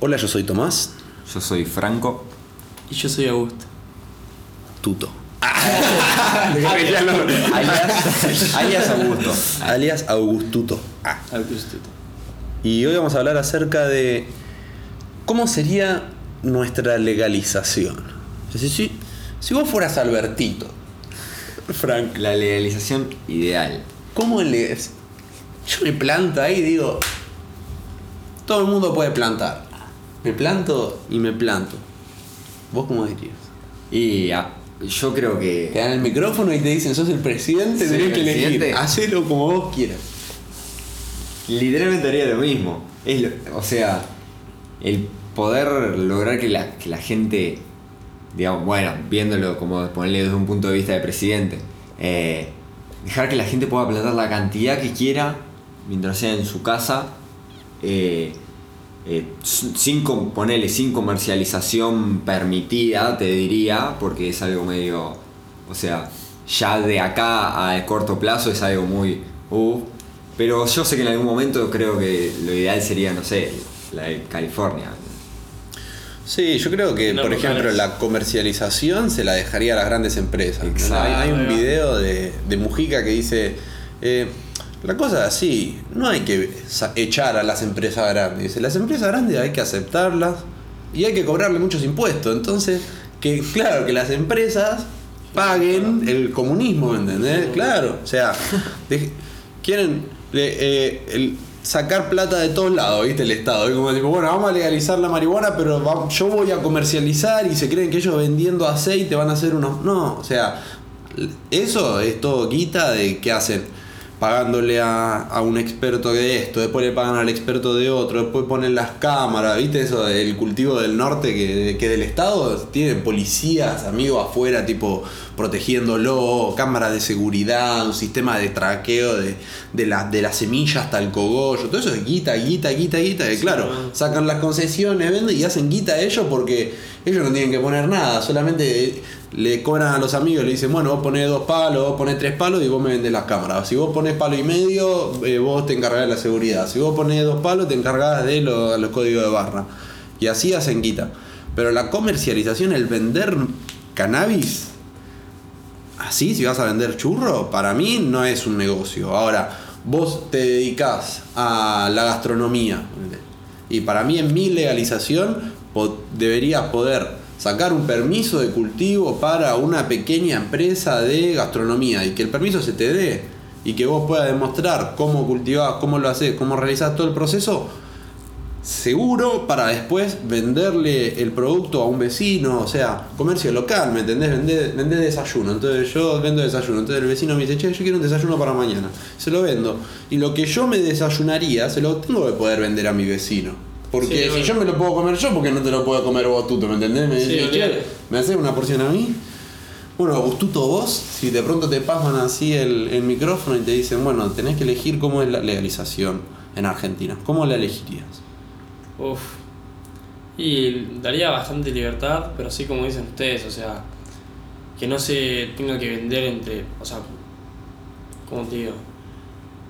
Hola, yo soy Tomás. Yo soy Franco. Y yo soy Augusto. Tuto. alias, alias Augusto. Alias Augustuto. Ah. Augustito. Y hoy vamos a hablar acerca de cómo sería nuestra legalización. Decir, si, si vos fueras Albertito, Frank, La legalización ideal. ¿cómo le Yo me planto ahí y digo, todo el mundo puede plantar. Me planto y me planto. ¿Vos cómo dirías? Y ah, yo creo Te que dan el micrófono y te dicen, sos el presidente, Soy tenés el que elegir. presidente. Hacelo como vos quieras. literalmente haría lo mismo. Es lo- o sea, el poder lograr que la, que la gente, digamos, bueno, viéndolo como ponerle desde un punto de vista de presidente, eh, dejar que la gente pueda plantar la cantidad que quiera mientras sea en su casa. eh, eh, sin ponerle sin comercialización permitida, te diría, porque es algo medio, o sea, ya de acá a corto plazo es algo muy, uh, pero yo sé que en algún momento creo que lo ideal sería, no sé, la de California. Sí, yo creo que, No, por ejemplo, es- la comercialización se la dejaría a las grandes empresas. Exacto. Hay, hay un video de, de Mujica que dice, eh, la cosa es así, no hay que echar a las empresas grandes. Las empresas grandes hay que aceptarlas y hay que cobrarle muchos impuestos. Entonces, que claro, que las empresas paguen el comunismo, ¿me entendés? Claro, o sea, de- quieren le- eh, el- sacar plata de todos lados, ¿viste? El Estado. Es como tipo, bueno, vamos a legalizar la marihuana, pero va- yo voy a comercializar y se creen que ellos vendiendo aceite van a hacer unos... No, o sea, eso es todo quita de qué hacen. Pagándole a, a un experto de esto, después le pagan al experto de otro, después ponen las cámaras, ¿viste? Eso del cultivo del norte que, que del Estado tiene policías, amigos afuera, tipo protegiéndolo, cámaras de seguridad, un sistema de traqueo de, de, la- de las semillas hasta el cogollo, todo eso es guita, guita, guita, guita, que claro, sacan las concesiones, venden y hacen guita a ellos porque ellos no tienen que poner nada, solamente le cobran a los amigos, le dicen, bueno, vos ponés dos palos, vos ponés tres palos y vos me vendés las cámaras. Si vos ponés palo y medio, eh, vos te encargás de la seguridad. Si vos ponés dos palos, te encargás de lo- los códigos de barra. Y así hacen guita. Pero la comercialización, el vender cannabis, así, si vas a vender churro, para mí no es un negocio. Ahora, vos te dedicás a la gastronomía. Y para mí en mi legalización deberías poder sacar un permiso de cultivo para una pequeña empresa de gastronomía y que el permiso se te dé y que vos puedas demostrar cómo cultivás, cómo lo haces, cómo realizás todo el proceso seguro para después venderle el producto a un vecino, o sea, comercio local, ¿me entendés? Vendés, desayuno, entonces yo vendo desayuno, entonces el vecino me dice, che, yo quiero un desayuno para mañana, se lo vendo. Y lo que yo me desayunaría, se lo tengo que poder vender a mi vecino. Porque Sí, si bueno. yo me lo puedo comer yo, porque no te lo puedo comer vos tú, ¿me entendés? Me Sí, che. ¿me haces una porción a mí? Bueno, Augustuto, vos, si de pronto te pasan así el, el micrófono y te dicen, bueno, tenés que elegir cómo es la legalización en Argentina, ¿cómo la elegirías? Uf. Y daría bastante libertad, pero así como dicen ustedes, o sea, que no se tenga que vender entre, o sea, como te digo,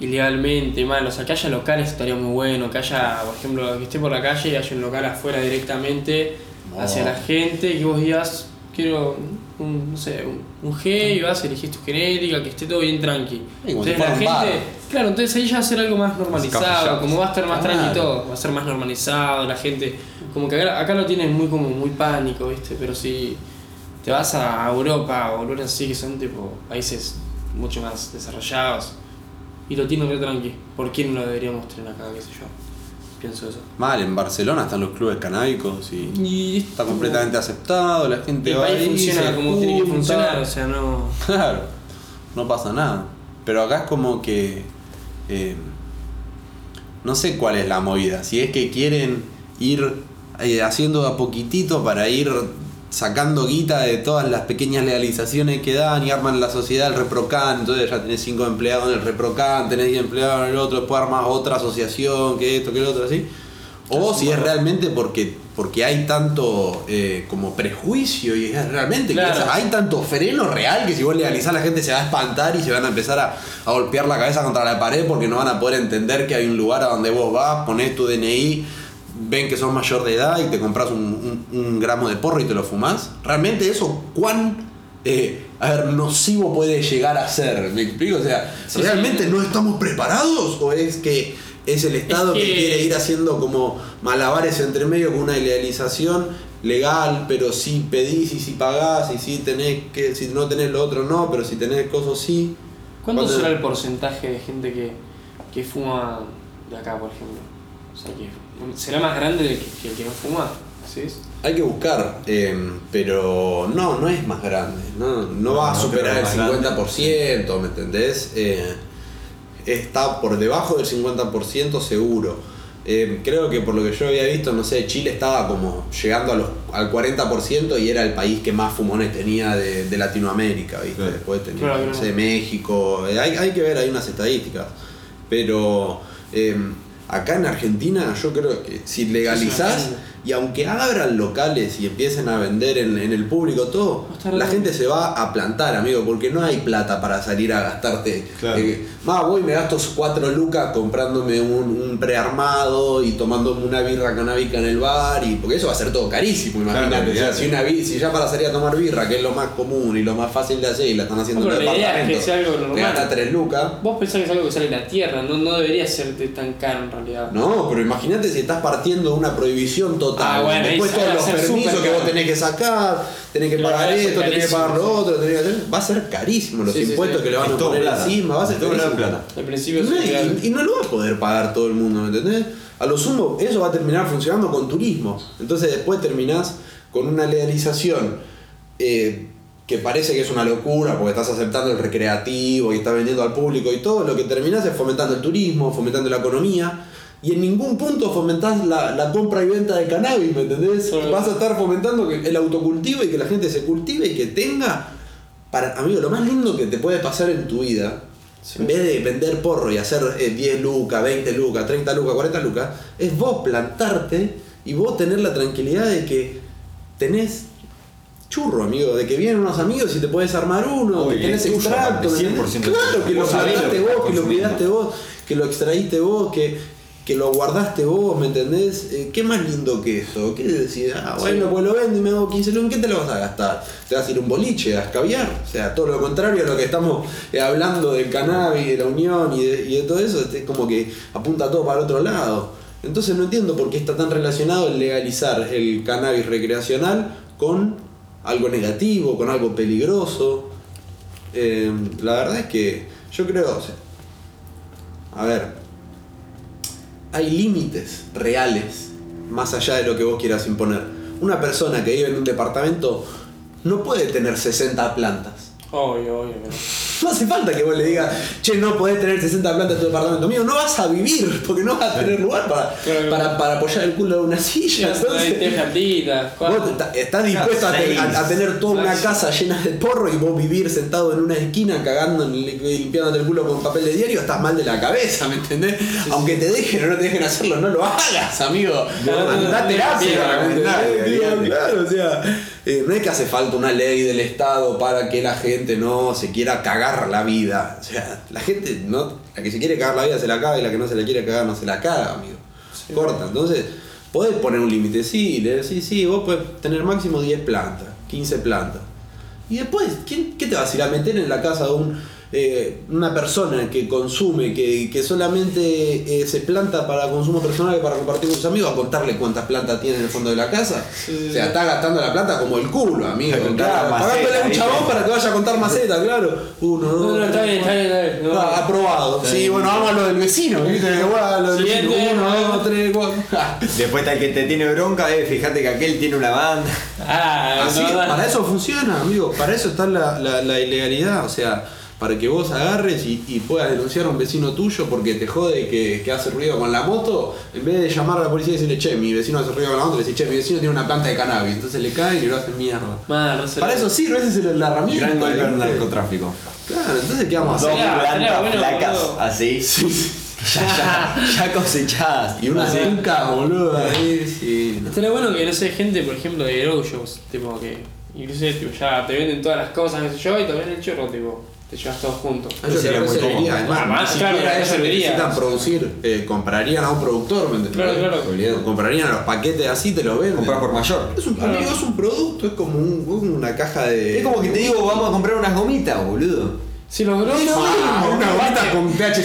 ilegalmente, mal, o sea, que haya locales estaría muy bueno, que haya, por ejemplo, que esté por la calle y haya un local afuera directamente No. hacia la gente y que vos digas, quiero un, no sé, un, un G y vas, elegís tu genética, que esté todo bien tranqui. Entonces la gente, bar. claro, entonces ahí ya va a ser algo más normalizado, como va a estar más Claro. tranqui todo, va a ser más normalizado, la gente, como que acá, acá lo tienen muy como muy pánico, ¿viste? Pero si te vas a Europa o lugares así que son tipo países mucho más desarrollados y lo tienen re tranqui, ¿por qué no lo deberíamos tener acá, qué sé yo? Pienso eso. Mal, en Barcelona están los clubes canábicos y Y está completamente aceptado, la gente el va país ahí, funciona se como tiene que funcionar, o sea, no... Claro, no pasa nada. Pero acá es como que. eh, no sé cuál es la movida. Si es que quieren ir eh, haciendo a poquitito para ir sacando guita de todas las pequeñas legalizaciones que dan y arman la sociedad el Reprocan, entonces ya tenés cinco empleados en el Reprocan, tenés 10 empleados en el otro, después armas otra asociación, que esto, que lo otro, así. O si es realmente porque, porque hay tanto eh, como prejuicio y es realmente que es- hay tanto freno real que si vos legalizás la gente se va a espantar y se van a empezar a, a golpear la cabeza contra la pared porque no van a poder entender que hay un lugar a donde vos vas, ponés tu DNI, ven que sos mayor de edad y te compras un, un- un gramo de porro y te lo fumás. ¿Realmente eso cuán eh, a ver, nocivo puede llegar a ser? ¿Me explico? O sea, Sí, ¿realmente sí. no estamos preparados o es que es el Estado que... que- quiere ir haciendo como malabares entre medio con una legalización legal, pero si pedís y si pagás y si tenés que, si no tenés lo otro no, pero si tenés cosas sí. ¿Cuánto Cuando- será el porcentaje de gente que, que fuma de acá, por ejemplo? O sea, que ¿será más grande el que, que el que no fuma? ¿Sí? Hay que buscar, eh, pero no, no es más grande. No, no va a No, superar el es más 50%, ¿me entendés? Eh, está por debajo del 50% seguro. Eh, creo que por lo que yo había visto, no sé, Chile estaba como llegando a los, al 40% y era el país que más fumones tenía de, de Latinoamérica, ¿viste? Claro. Después tenía, Claro, no sé, México. Eh, hay, hay que ver, hay unas estadísticas. Pero eh, acá en Argentina yo creo que si legalizás y aunque abran locales y empiecen a vender en, en el público todo, la bien. gente se va a plantar, amigo, porque no hay plata para salir a gastarte. Claro. Eh, más voy y me gasto cuatro lucas comprándome un, un prearmado y tomándome una birra canábica en el bar, y porque eso va a ser todo carísimo, Claro, imagínate. o sea, olvidate. si, una, si ya para salir a tomar birra, que es lo más común y lo más fácil de hacer, y la están haciendo No, en el idea es que departamento, sea algo te normal. gasta tres lucas. Vos pensás que es algo que sale de la tierra, no, no debería ser tan caro en realidad. No, pero imagínate si estás partiendo de una prohibición total. Ah, bueno, Después todos va a los permisos que vos tenés que sacar, tenés que pagar esto, tenés que carísimo, pagar lo otro, tenés que hacer. Va a ser carísimo los Sí, impuestos sí. que le van a poner plata. encima, va a ser todo carísimo. plata. Al principio no, y no lo va a poder pagar todo el mundo, ¿me entendés? A lo sumo, eso va a terminar funcionando con turismo. Entonces después terminás con una legalización eh, que parece que es una locura porque estás aceptando el recreativo y estás vendiendo al público y todo. Lo que terminás es fomentando el turismo, fomentando la economía. Y en ningún punto fomentás la, la compra y venta de cannabis, ¿me entendés? Vas a estar fomentando que el autocultivo y que la gente se cultive y que tenga. Para, amigo, lo más lindo que te puede pasar en tu vida Sí. en vez de vender porro y hacer eh, 10 lucas, 20 lucas, 30 lucas, 40 lucas, es vos plantarte y vos tener la tranquilidad de que tenés churro, amigo, de que vienen unos amigos y te puedes armar uno, que tenés extracto, aparte, ¿me entendés? 100% claro, que lo plantaste vos, que lo cuidaste vos, que lo extraíste vos, que, que lo guardaste vos, ¿me entendés? Eh, ¿Qué más lindo que eso? ¿Qué decís? Ah, bueno, pues lo vendo y me hago 15 lucas, ¿en qué te lo vas a gastar? ¿Te vas a ir un boliche, a escabiar? O sea, todo lo contrario a lo que estamos eh, hablando del cannabis, de la unión y de, y de todo eso, es como que apunta todo para el otro lado. Entonces no entiendo por qué está tan relacionado el legalizar el cannabis recreacional con algo negativo, con algo peligroso. Eh, la verdad es que yo creo, o sea, a ver, hay límites reales más allá de lo que vos quieras imponer. Una persona que vive en un departamento no puede tener 60 plantas. Obvio, obvio no. No hace falta que vos le digas, che, no podés tener 60 plantas en tu departamento mío. No vas a vivir porque no vas a tener lugar para, Claro. para, para apoyar el culo de una silla. Estás dispuesto a, te- Seis. a- a tener toda una casa llena de porro y vos vivir sentado en una esquina cagando y limpiándote el culo con papel de diario, estás mal de la cabeza, ¿me entendés? Aunque te dejen o no te dejen hacerlo, no lo hagas, amigo. Andá terapia, eh, no es que hace falta una ley del Estado para que la gente no se quiera cagar la vida. O sea, la gente, no, la que se quiere cagar la vida se la caga y la que no se la quiere cagar no se la caga, amigo. Sí. Corta, entonces, podés poner un límite, sí, le decís, sí, vos podés tener máximo 10 plantas, 15 plantas. Y después, ¿quién, ¿qué te vas a ir a meter en la casa de un, eh, una persona que consume, que, que solamente eh, se planta para consumo personal y para compartir con sus amigos, a contarle cuántas plantas tiene en el fondo de la casa? Sí, o sea, está gastando la plata como el culo, amigo. Claro, pagándole a un ¿viste? chabón para que vaya a contar maceta, claro. Uno, dos, No, no, está tres, bien, está bien, está bien. No, Ah, aprobado. Está Sí, bien. bueno, vamos a lo del vecino, ¿viste? Bueno, a lo del vecino. Uno, dos, tres, cuatro. Después está el que te tiene bronca, eh, fíjate que aquel tiene una banda. Ah, Así, no, no. para eso funciona, amigo. Para eso está la, la- la ilegalidad. O sea, para que vos agarres y, y puedas denunciar a un vecino tuyo porque te jode que, que hace ruido con la moto, en vez de llamar a la policía y decirle, che, mi vecino hace ruido con la moto, le decís, che, mi vecino tiene una planta de cannabis. Entonces le caen y lo hacen mierda. Man, no. Para eso sirve, esa es la herramienta. Gran golpe al narcotráfico. Claro, entonces ¿qué vamos a Dos hacer? Flacas, boludo. así. Ya, ya, ya cosechadas. Y una Así. azúcar, boludo. ahí, sí. Estaría bueno que, no sé, gente, por ejemplo, de grow shows, tipo que inclusive tipo, ya te venden todas las cosas, qué sé yo, y también el chorro, tipo. Te llevas todos juntos. A ellos Sería les muy cómodo. además, Además, ni claro, eso ellos serviría. necesitan producir, eh, comprarían a un productor, ¿me entendés? Claro, claro. Comprarían los paquetes así, te los venden. Comprar por mayor. Es un, Claro. amigo, es un producto, es como un- una caja de. Es como que te digo, vamos a comprar unas gomitas, boludo. Si los grows. Ah, una gomita con THC.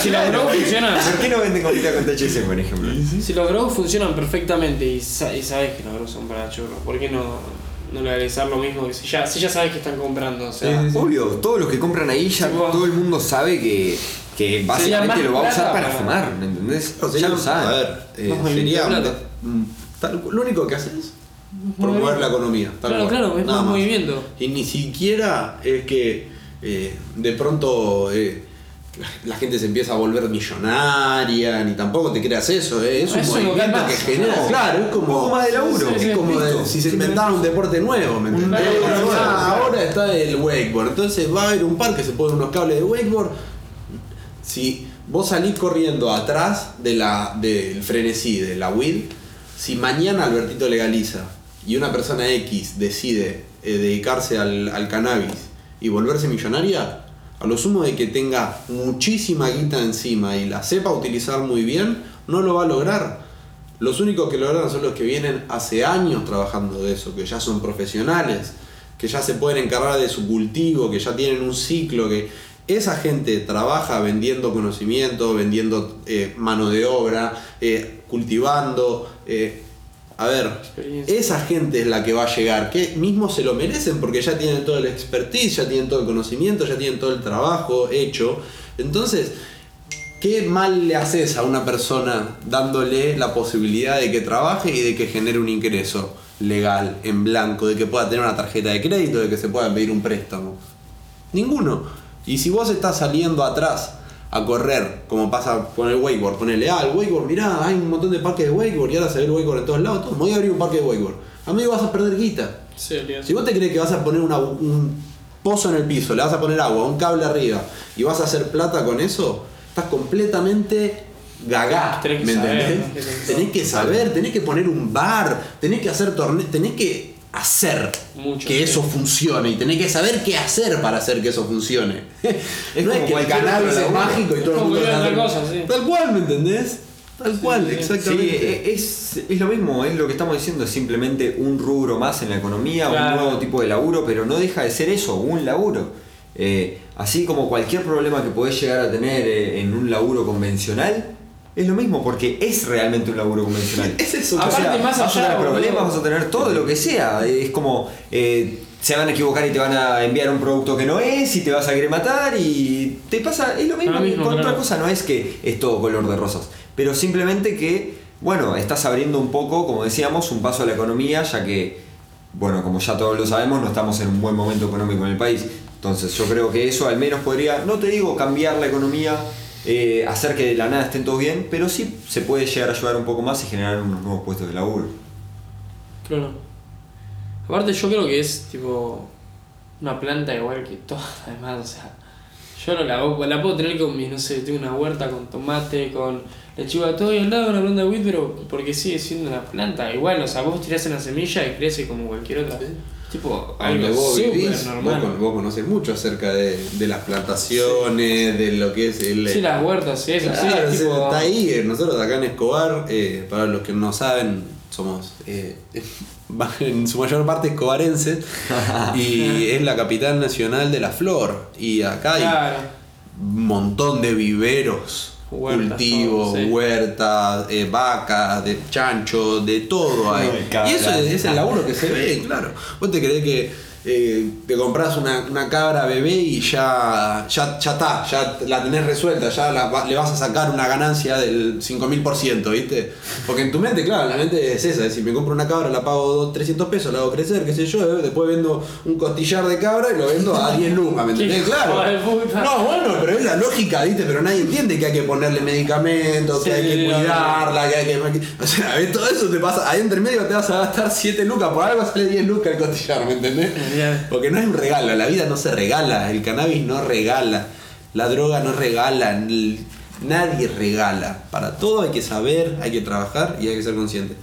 Si, lo- si los funcionan. ¿Por qué no venden gomitas con THC, por ejemplo? Si los grows funcionan perfectamente y, sa- y sabes que los grows son para churros, ¿por qué no, no legalizar lo mismo que si ya, si ya sabes que están comprando? O sea, Obvio, todos los que compran ahí ya Sí, todo el mundo sabe que, que básicamente lo va a usar para para- fumar, ¿me entendés? O sea, ya lo A saben. ver, eh, sería. un- un- tal- lo único que haces es promover la economía. tal Claro, cual, claro, es nada más movimiento. Y ni siquiera es que eh, de pronto eh, la, gente se empieza a volver millonaria, ni tampoco te creas eso, eh, es No, un movimiento que más, genera. no. Claro, es como. Poco más de laburo. Sí, sí, Es como de- si se inventara un deporte nuevo, ¿me entendés? Ah, ahora está el wakeboard, entonces va a haber un parque, se ponen unos cables de wakeboard. Si vos salís corriendo atrás de la, del frenesí, de la WID, si mañana Albertito legaliza y una persona X decide eh, dedicarse al, al cannabis y volverse millonaria, a lo sumo de que tenga muchísima guita encima y la sepa utilizar muy bien, no lo va a lograr. Los únicos que logran son los que vienen hace años trabajando de eso, que ya son profesionales, que ya se pueden encargar de su cultivo, que ya tienen un ciclo, que esa gente trabaja vendiendo conocimiento, vendiendo eh, mano de obra, eh, cultivando. eh, a ver, esa gente es la que va a llegar, que mismo se lo merecen porque ya tienen todo el expertise, ya tienen todo el conocimiento, ya tienen todo el trabajo hecho. Entonces, ¿Qué mal le haces a una persona dándole la posibilidad de que trabaje y de que genere un ingreso legal, en blanco, de que pueda tener una tarjeta de crédito, de que se pueda pedir un préstamo? Ninguno. Y si vos estás saliendo atrás a correr, como pasa con el wakeboard, ponele, ah, el wakeboard, mirá, hay un montón de parques de wakeboard y ahora se ve el wakeboard en todos lados, todo, me voy a abrir un parque de wakeboard. Amigo, vas a perder guita. Sí. Si vos te crees que vas a poner una- un pozo en el piso, le vas a poner agua, un cable arriba y vas a hacer plata con eso, estás completamente gagá. Tenés que ¿Me saber, entendés? Tenés que saber, tenés que poner un bar, tenés que hacer torneos, tenés que hacer Mucho, que eso funcione y tenés que saber qué hacer para hacer que eso funcione. Es no es como que el cannabis es mágico y todo el como mundo otra cosa, sí. Tal cual, ¿me entendés? Tal cual, sí. Exactamente. es, es lo mismo, es lo que estamos diciendo, es simplemente un rubro más en la economía, Claro. un nuevo tipo de laburo, pero no deja de ser eso, un laburo. Eh, así como cualquier problema que podés llegar a tener eh, en un laburo convencional, es lo mismo, porque es realmente un laburo convencional. Es eso, O Aparte, sea, más vas a allá, tener problemas, vas a tener todo lo que sea. Es como eh, se van a equivocar y te van a enviar un producto que no es y te vas a querer matar y te pasa, es lo mismo, Lo mismo, con otra cosa, no es que es todo color de rosas, pero simplemente que, bueno, estás abriendo un poco, como decíamos, un paso a la economía, ya que, bueno, como ya todos lo sabemos, no estamos en un buen momento económico en el país. Entonces yo creo que eso al menos podría, no te digo cambiar la economía, eh, hacer que de la nada estén todos bien, pero sí se puede llegar a ayudar un poco más y generar unos nuevos puestos de laburo. Claro. Aparte yo creo que es tipo una planta igual que todas las demás, o sea, yo no la, hago- la puedo tener con mi, no sé, tengo una huerta con tomate, con lechuga, todo y al lado una planta de wheat, pero porque sigue siendo una planta, igual, o sea, vos tirás una semilla y crece como cualquier otra. Tipo, algo vos vivís, vos, vos conocés mucho acerca de, de las plantaciones, de lo que es el... Sí, las huertas y eso, Claro, sí, sí, tipo, está ahí. eh, Nosotros acá en Escobar, eh, para los que no saben, somos eh, en su mayor parte escobarenses y es la capital nacional de la flor. Y acá hay un montón de viveros, Huertas, cultivos, todo, sí. huertas, eh, vacas, de chancho, de todo hay. Y eso es, es el laburo que se ve, claro. Vos te creés que eh, te compras una, una cabra bebé y ya, ya, ya está, ya la tenés resuelta, ya la va- le vas a sacar una ganancia del 5000%, ¿viste? Porque en tu mente, claro, la mente es esa, es decir, me compro una cabra, la pago dos- 300 pesos, la hago crecer, qué sé yo, eh, después vendo un costillar de cabra y lo vendo a 10 lucas, ¿me entendés? Claro. No, bueno, pero es la lógica, ¿viste? Pero nadie entiende que hay que ponerle medicamentos, que Sí, hay que cuidarla, que hay que. O sea, ¿ves? todo eso te pasa. Ahí entre medio te vas a gastar 7 lucas, por algo sale 10 lucas el costillar, ¿me entendés? Porque no es un regalo, la vida no se regala, el cannabis no regala, la droga no regala, el- nadie regala. Para todo hay que saber, hay que trabajar y hay que ser consciente.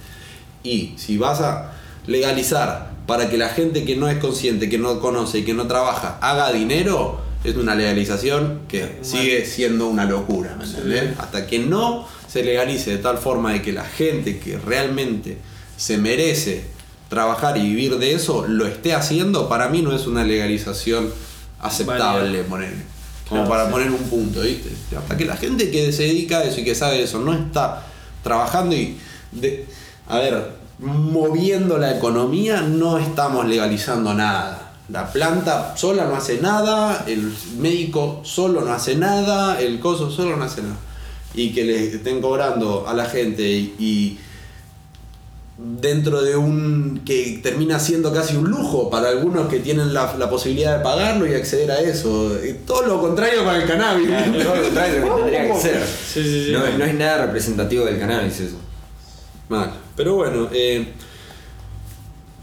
Y si vas a, legalizar para que la gente que no es consciente, que no conoce y que no trabaja haga dinero, es una legalización que sigue siendo una locura, ¿me entendés? Hasta que no se legalice de tal forma de que la gente que realmente se merece trabajar y vivir de eso lo esté haciendo, para mí no es una legalización aceptable, ponele. Como Claro, para sí. poner un punto, ¿viste? Hasta que la gente que se dedica a eso y que sabe eso no está trabajando y, de, a ver, moviendo la economía, no estamos legalizando nada. La planta sola no hace nada, el médico solo no hace nada, el coso solo no hace nada. Y que le estén cobrando a la gente y, y dentro de un que termina siendo casi un lujo para algunos que tienen la, la posibilidad de pagarlo y acceder a eso. Y todo lo contrario con el cannabis. Todo lo contrario que tendría que ser. Sí, sí, sí. No, no es nada representativo del cannabis eso. Mal. Pero bueno, eh,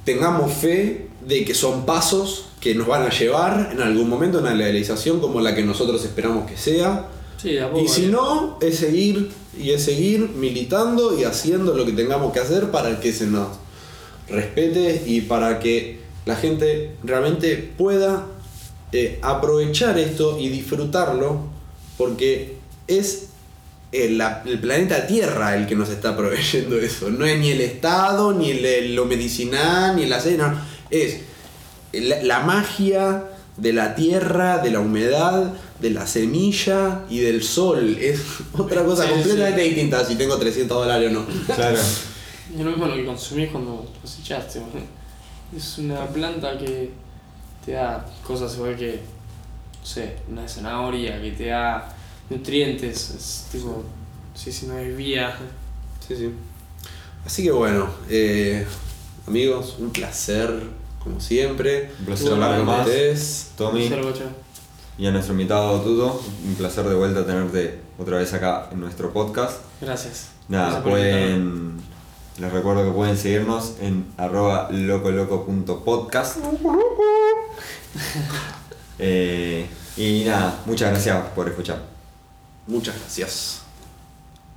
tengamos fe de que son pasos que nos van a llevar en algún momento a una legalización como la que nosotros esperamos que sea. Sí, de a poco. Y si no, es seguir y es seguir militando y haciendo lo que tengamos que hacer para que se nos respete y para que la gente realmente pueda eh, aprovechar esto y disfrutarlo porque es el, la- el planeta Tierra el que nos está proveyendo eso. No es ni el Estado, ni el- lo medicinal, ni la cena. Es la, la magia de la tierra, de la humedad, de la semilla y del sol. Es otra cosa Sí, completamente sí. distinta si tengo 300 dólares o no. Claro. Es lo mismo lo que consumís cuando cosechaste. Es una planta que te da cosas igual que, no sé, una zanahoria, que te da nutrientes. Es tipo, sí, sí, no es vía. Sí, sí. Así que bueno, eh, amigos, un placer, como siempre. Un placer hablar con más. ustedes. Tommy bocha. y a nuestro invitado Tuto. Un placer de vuelta tenerte otra vez acá en nuestro podcast. Gracias. Nada, Gracias pueden. Les recuerdo que pueden seguirnos en arroba locoloco.podcast. Eh, y nada, muchas gracias por escuchar. Muchas gracias.